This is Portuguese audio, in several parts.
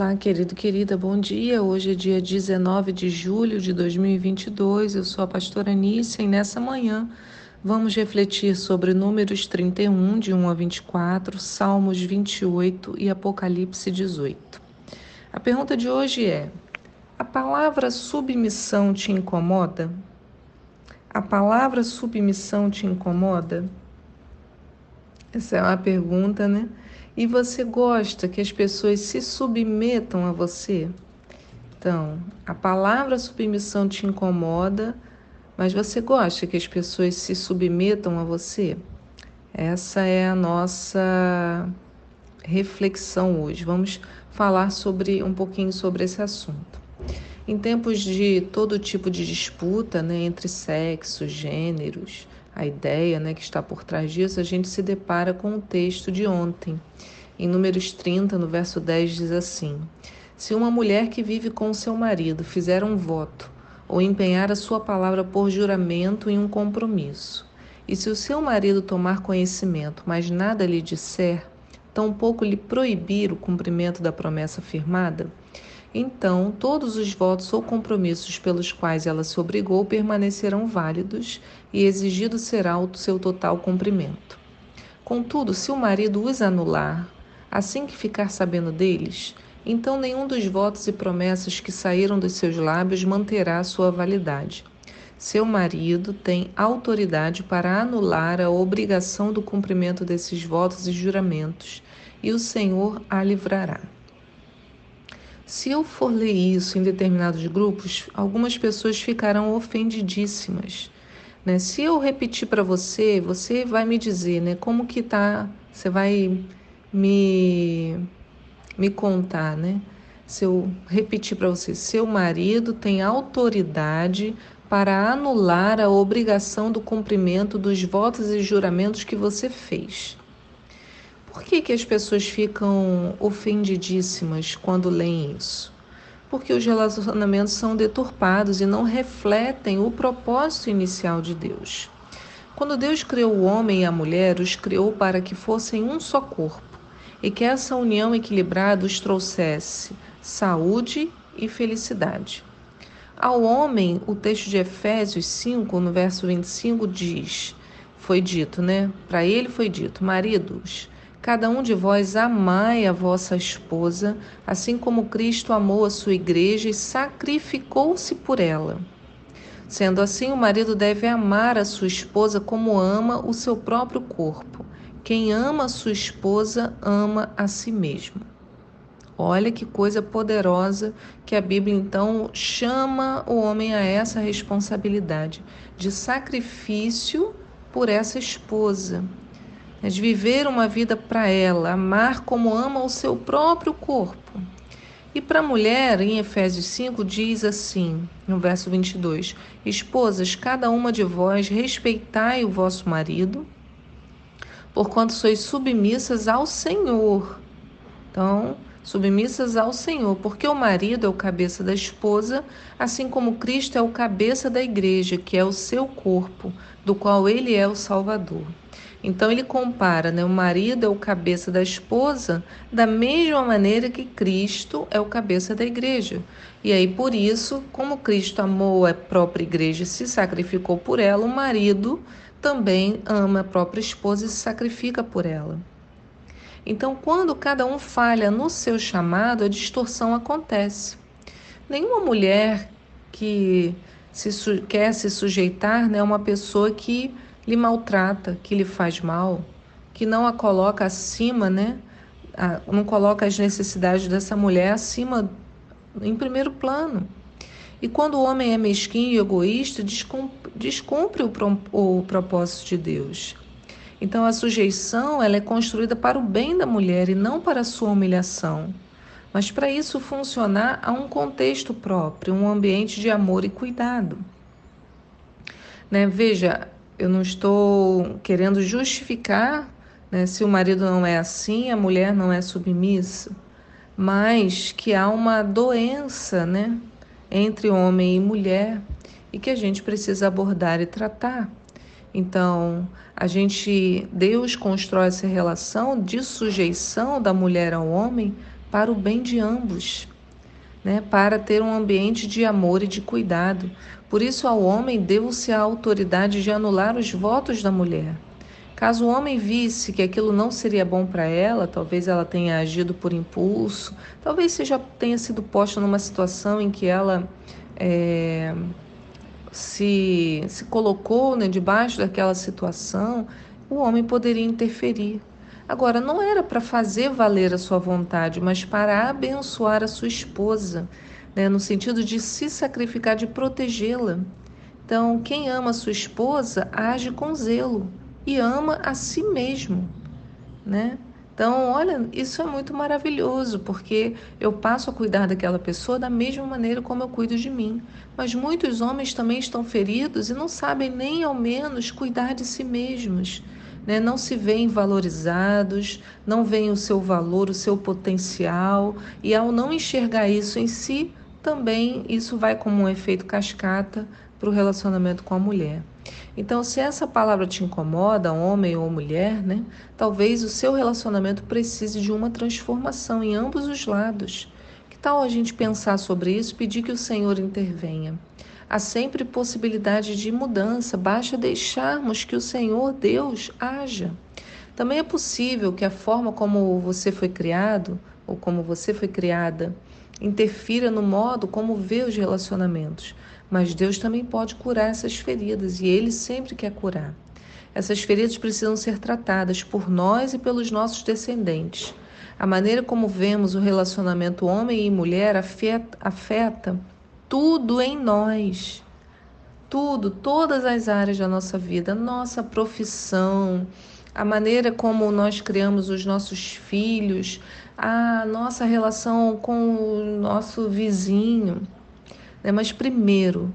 Olá, querido, querida, bom dia. Hoje é dia 19 de julho de 2022. Eu sou a pastora Nícia e nessa manhã vamos refletir sobre Números 31, de 1 a 24, Salmos 28 e Apocalipse 18. A pergunta de hoje é: A palavra submissão te incomoda? A palavra submissão te incomoda? Essa é uma pergunta, né? E você gosta que as pessoas se submetam a você? Então, a palavra submissão te incomoda, mas você gosta que as pessoas se submetam a você? Essa é a nossa reflexão hoje. Vamos falar sobre um pouquinho sobre esse assunto. Em tempos de todo tipo de disputa, né, entre sexos, gêneros, a ideia né, que está por trás disso, a gente se depara com o texto de ontem. Em Números 30, no verso 10, diz assim: Se uma mulher que vive com seu marido fizer um voto ou empenhar a sua palavra por juramento em um compromisso, e se o seu marido tomar conhecimento, mas nada lhe disser, tampouco lhe proibir o cumprimento da promessa firmada, então todos os votos ou compromissos pelos quais ela se obrigou permanecerão válidos e exigido será o seu total cumprimento. Contudo, se o marido os anular, assim que ficar sabendo deles, então nenhum dos votos e promessas que saíram dos seus lábios manterá sua validade. Seu marido tem autoridade para anular a obrigação do cumprimento desses votos e juramentos, e o Senhor a livrará. Se eu for ler isso em determinados grupos, algumas pessoas ficarão ofendidíssimas. Né? Se eu repetir para você, você vai me dizer né, como que tá, você vai me, me contar, né? Se eu repetir para você, seu marido tem autoridade para anular a obrigação do cumprimento dos votos e juramentos que você fez. Por que, que as pessoas ficam ofendidíssimas quando leem isso? Porque os relacionamentos são deturpados e não refletem o propósito inicial de Deus. Quando Deus criou o homem e a mulher, os criou para que fossem um só corpo e que essa união equilibrada os trouxesse saúde e felicidade. Ao homem, o texto de Efésios 5, no verso 25, diz: Foi dito, né? Para ele foi dito: Maridos, Cada um de vós amai a vossa esposa, assim como Cristo amou a sua igreja e sacrificou-se por ela. Sendo assim, o marido deve amar a sua esposa como ama o seu próprio corpo. Quem ama a sua esposa ama a si mesmo. Olha que coisa poderosa que a Bíblia então chama o homem a essa responsabilidade de sacrifício por essa esposa de viver uma vida para ela, amar como ama o seu próprio corpo. E para a mulher, em Efésios 5, diz assim, no verso 22: Esposas, cada uma de vós respeitai o vosso marido, porquanto sois submissas ao Senhor. Então, submissas ao Senhor, porque o marido é o cabeça da esposa, assim como Cristo é o cabeça da igreja, que é o seu corpo, do qual ele é o Salvador. Então ele compara, né, o marido é o cabeça da esposa, da mesma maneira que Cristo é o cabeça da igreja. E aí por isso, como Cristo amou a própria igreja e se sacrificou por ela, o marido também ama a própria esposa e se sacrifica por ela. Então, quando cada um falha no seu chamado, a distorção acontece. Nenhuma mulher que se, quer se sujeitar né, é uma pessoa que lhe maltrata, que lhe faz mal, que não a coloca acima, né? não coloca as necessidades dessa mulher acima, em primeiro plano. E quando o homem é mesquinho e egoísta, descumpre o, o propósito de Deus. Então a sujeição ela é construída para o bem da mulher e não para a sua humilhação. Mas para isso funcionar há um contexto próprio, um ambiente de amor e cuidado. Né? Veja, eu não estou querendo justificar né, se o marido não é assim, a mulher não é submissa, mas que há uma doença né, entre homem e mulher e que a gente precisa abordar e tratar. Então, a gente, Deus constrói essa relação de sujeição da mulher ao homem para o bem de ambos, né? para ter um ambiente de amor e de cuidado. Por isso, ao homem deu-se a autoridade de anular os votos da mulher. Caso o homem visse que aquilo não seria bom para ela, talvez ela tenha agido por impulso, talvez seja tenha sido posta numa situação em que ela é, se, se colocou né, debaixo daquela situação, o homem poderia interferir. Agora, não era para fazer valer a sua vontade, mas para abençoar a sua esposa, né, no sentido de se sacrificar, de protegê-la. Então, quem ama a sua esposa age com zelo e ama a si mesmo, né? Então, olha, isso é muito maravilhoso, porque eu passo a cuidar daquela pessoa da mesma maneira como eu cuido de mim. Mas muitos homens também estão feridos e não sabem nem ao menos cuidar de si mesmos. Né? Não se veem valorizados, não veem o seu valor, o seu potencial, e ao não enxergar isso em si, também isso vai como um efeito cascata para o relacionamento com a mulher. Então, se essa palavra te incomoda, homem ou mulher, né, talvez o seu relacionamento precise de uma transformação em ambos os lados. Que tal a gente pensar sobre isso, pedir que o Senhor intervenha? Há sempre possibilidade de mudança, basta deixarmos que o Senhor Deus haja. Também é possível que a forma como você foi criado ou como você foi criada interfira no modo como vê os relacionamentos. Mas Deus também pode curar essas feridas e Ele sempre quer curar. Essas feridas precisam ser tratadas por nós e pelos nossos descendentes. A maneira como vemos o relacionamento homem e mulher afeta, afeta tudo em nós. Tudo, todas as áreas da nossa vida, nossa profissão, a maneira como nós criamos os nossos filhos, a nossa relação com o nosso vizinho. Né? Mas primeiro,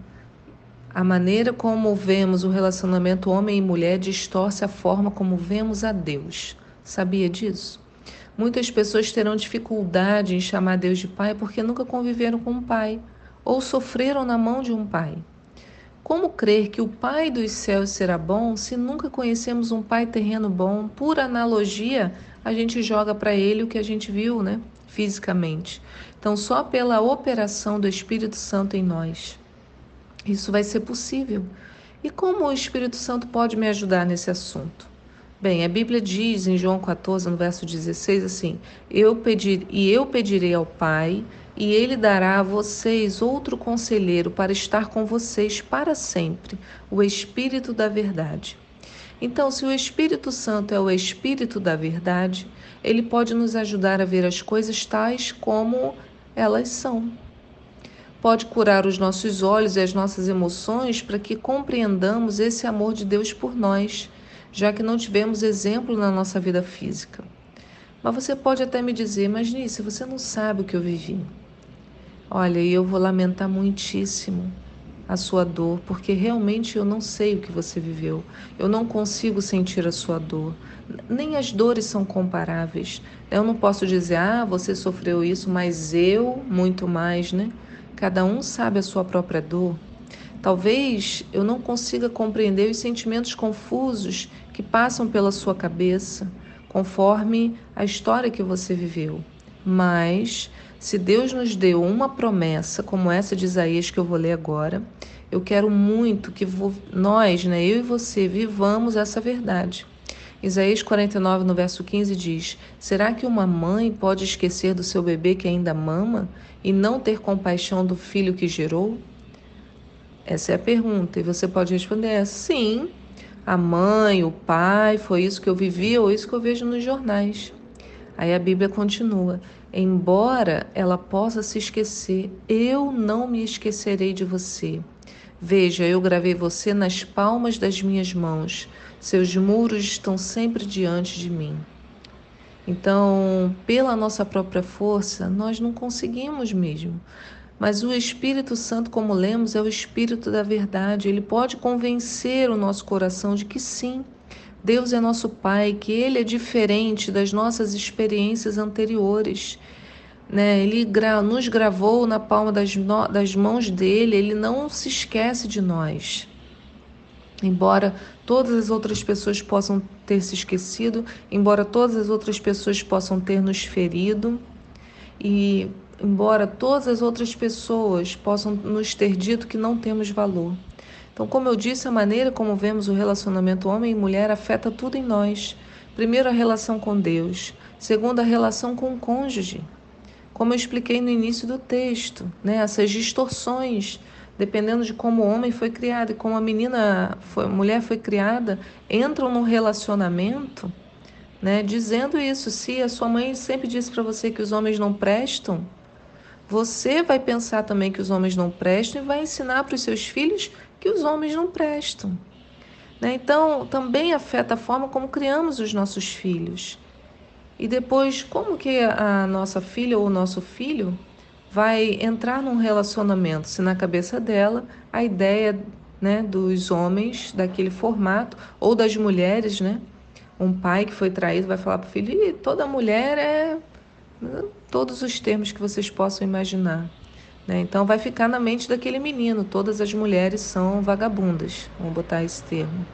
a maneira como vemos o relacionamento homem e mulher distorce a forma como vemos a Deus. Sabia disso? Muitas pessoas terão dificuldade em chamar Deus de pai porque nunca conviveram com um pai ou sofreram na mão de um pai. Como crer que o Pai dos céus será bom se nunca conhecemos um Pai terreno bom? Por analogia, a gente joga para ele o que a gente viu, né? Fisicamente. Então, só pela operação do Espírito Santo em nós, isso vai ser possível. E como o Espírito Santo pode me ajudar nesse assunto? Bem, a Bíblia diz em João 14, no verso 16, assim: Eu pedir e eu pedirei ao Pai e ele dará a vocês outro conselheiro para estar com vocês para sempre, o Espírito da Verdade. Então, se o Espírito Santo é o Espírito da Verdade, ele pode nos ajudar a ver as coisas tais como elas são. Pode curar os nossos olhos e as nossas emoções para que compreendamos esse amor de Deus por nós, já que não tivemos exemplo na nossa vida física. Mas você pode até me dizer, mas Nice, você não sabe o que eu vivi. Olha, eu vou lamentar muitíssimo a sua dor, porque realmente eu não sei o que você viveu. Eu não consigo sentir a sua dor. Nem as dores são comparáveis. Eu não posso dizer, ah, você sofreu isso, mas eu muito mais, né? Cada um sabe a sua própria dor. Talvez eu não consiga compreender os sentimentos confusos que passam pela sua cabeça, conforme a história que você viveu. Mas se Deus nos deu uma promessa como essa de Isaías que eu vou ler agora, eu quero muito que nós, né, eu e você, vivamos essa verdade. Isaías 49, no verso 15, diz: Será que uma mãe pode esquecer do seu bebê que ainda mama e não ter compaixão do filho que gerou? Essa é a pergunta, e você pode responder: sim. A mãe, o pai, foi isso que eu vivi ou isso que eu vejo nos jornais. Aí a Bíblia continua: Embora ela possa se esquecer, eu não me esquecerei de você. Veja, eu gravei você nas palmas das minhas mãos, seus muros estão sempre diante de mim. Então, pela nossa própria força, nós não conseguimos mesmo. Mas o Espírito Santo, como lemos, é o Espírito da verdade. Ele pode convencer o nosso coração de que sim, Deus é nosso Pai, que Ele é diferente das nossas experiências anteriores. Né? Ele gra nos gravou na palma das, das mãos dele, ele não se esquece de nós. Embora todas as outras pessoas possam ter se esquecido, embora todas as outras pessoas possam ter nos ferido, E embora todas as outras pessoas possam nos ter dito que não temos valor. Então, como eu disse, a maneira como vemos o relacionamento homem e mulher afeta tudo em nós. Primeiro, a relação com Deus. Segundo, a relação com o cônjuge. Como eu expliquei no início do texto, né? essas distorções, dependendo de como o homem foi criado e como a menina, foi, a mulher foi criada, entram no relacionamento, né? dizendo isso. Se a sua mãe sempre disse para você que os homens não prestam, você vai pensar também que os homens não prestam e vai ensinar para os seus filhos que os homens não prestam. Né? Então, também afeta a forma como criamos os nossos filhos. E depois, como que a nossa filha ou o nosso filho vai entrar num relacionamento se na cabeça dela a ideia né, dos homens daquele formato ou das mulheres, né? Um pai que foi traído vai falar para o filho: toda mulher é todos os termos que vocês possam imaginar. Né? Então vai ficar na mente daquele menino, todas as mulheres são vagabundas, vamos botar esse termo.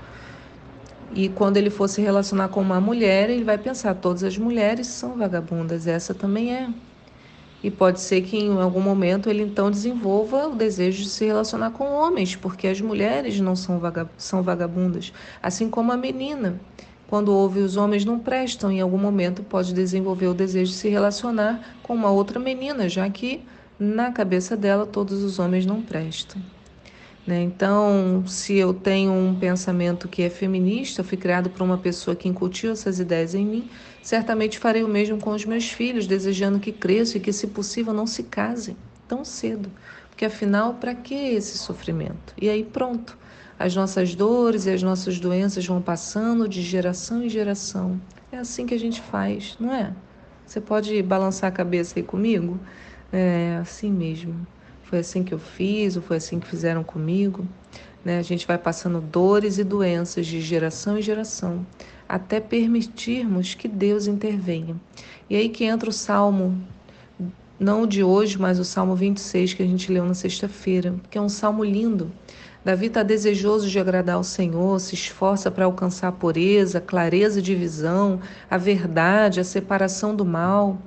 E quando ele for se relacionar com uma mulher, ele vai pensar, todas as mulheres são vagabundas, essa também é. E pode ser que em algum momento ele então desenvolva o desejo de se relacionar com homens, porque as mulheres não são, são vagabundas, assim como a menina. Quando ouve os homens não prestam, em algum momento pode desenvolver o desejo de se relacionar com uma outra menina, já que na cabeça dela todos os homens não prestam. Né? Então, se eu tenho um pensamento que é feminista, fui criado por uma pessoa que incutiu essas ideias em mim, certamente farei o mesmo com os meus filhos, desejando que cresçam e que, se possível, não se casem tão cedo. Porque afinal, para que esse sofrimento? E aí pronto. As nossas dores e as nossas doenças vão passando de geração em geração. É assim que a gente faz, não é? Você pode balançar a cabeça aí comigo? É assim mesmo. Foi assim que eu fiz, ou foi assim que fizeram comigo. Né? A gente vai passando dores e doenças de geração em geração, até permitirmos que Deus intervenha. E aí que entra o Salmo, não o de hoje, mas o Salmo 26 que a gente leu na sexta-feira, que é um salmo lindo. Davi está desejoso de agradar ao Senhor, se esforça para alcançar a pureza, a clareza de visão, a verdade, a separação do mal.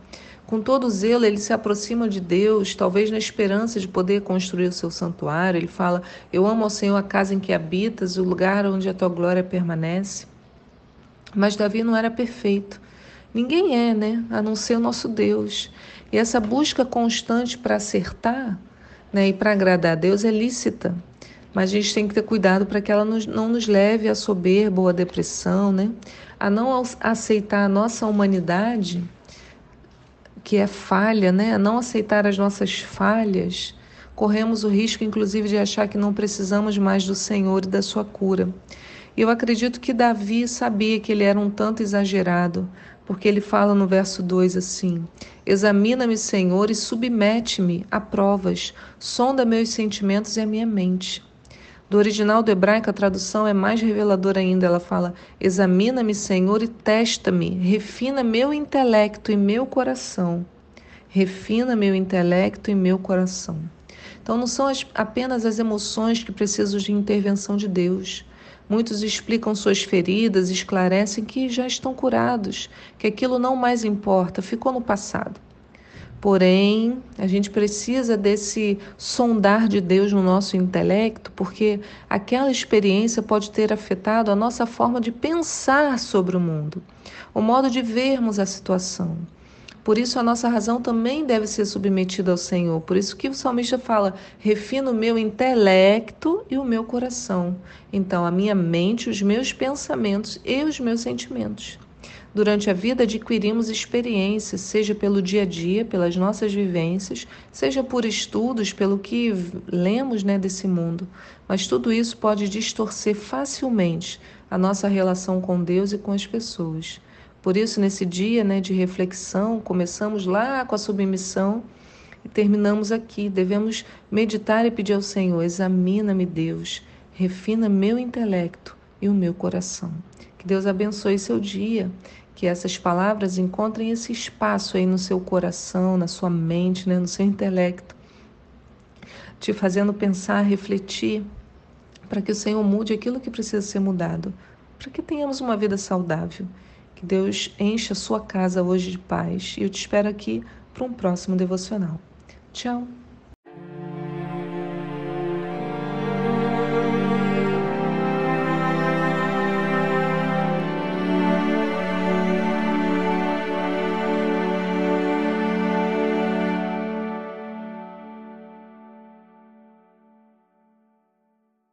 Com todo zelo, ele se aproxima de Deus, talvez na esperança de poder construir o seu santuário. Ele fala: Eu amo ao Senhor a casa em que habitas, o lugar onde a tua glória permanece. Mas Davi não era perfeito. Ninguém é, né? A não ser o nosso Deus. E essa busca constante para acertar né, e para agradar a Deus é lícita. Mas a gente tem que ter cuidado para que ela não nos leve à soberba ou à depressão, né? A não aceitar a nossa humanidade que é falha, né? não aceitar as nossas falhas, corremos o risco, inclusive, de achar que não precisamos mais do Senhor e da sua cura. Eu acredito que Davi sabia que ele era um tanto exagerado, porque ele fala no verso 2 assim: Examina-me, Senhor, e submete-me a provas, sonda meus sentimentos e a minha mente. Do original do hebraico, a tradução é mais reveladora ainda. Ela fala: Examina-me, Senhor, e testa-me, refina meu intelecto e meu coração. Refina meu intelecto e meu coração. Então, não são as, apenas as emoções que precisam de intervenção de Deus. Muitos explicam suas feridas, esclarecem que já estão curados, que aquilo não mais importa, ficou no passado. Porém, a gente precisa desse sondar de Deus no nosso intelecto, porque aquela experiência pode ter afetado a nossa forma de pensar sobre o mundo, o modo de vermos a situação. Por isso, a nossa razão também deve ser submetida ao Senhor. Por isso que o salmista fala: refino o meu intelecto e o meu coração. Então, a minha mente, os meus pensamentos e os meus sentimentos. Durante a vida adquirimos experiências, seja pelo dia a dia, pelas nossas vivências, seja por estudos, pelo que lemos né, desse mundo. Mas tudo isso pode distorcer facilmente a nossa relação com Deus e com as pessoas. Por isso, nesse dia né, de reflexão, começamos lá com a submissão e terminamos aqui. Devemos meditar e pedir ao Senhor: examina-me, Deus, refina meu intelecto e o meu coração. Que Deus abençoe seu dia que essas palavras encontrem esse espaço aí no seu coração, na sua mente, né, no seu intelecto, te fazendo pensar, refletir, para que o Senhor mude aquilo que precisa ser mudado, para que tenhamos uma vida saudável. Que Deus encha a sua casa hoje de paz. E eu te espero aqui para um próximo devocional. Tchau!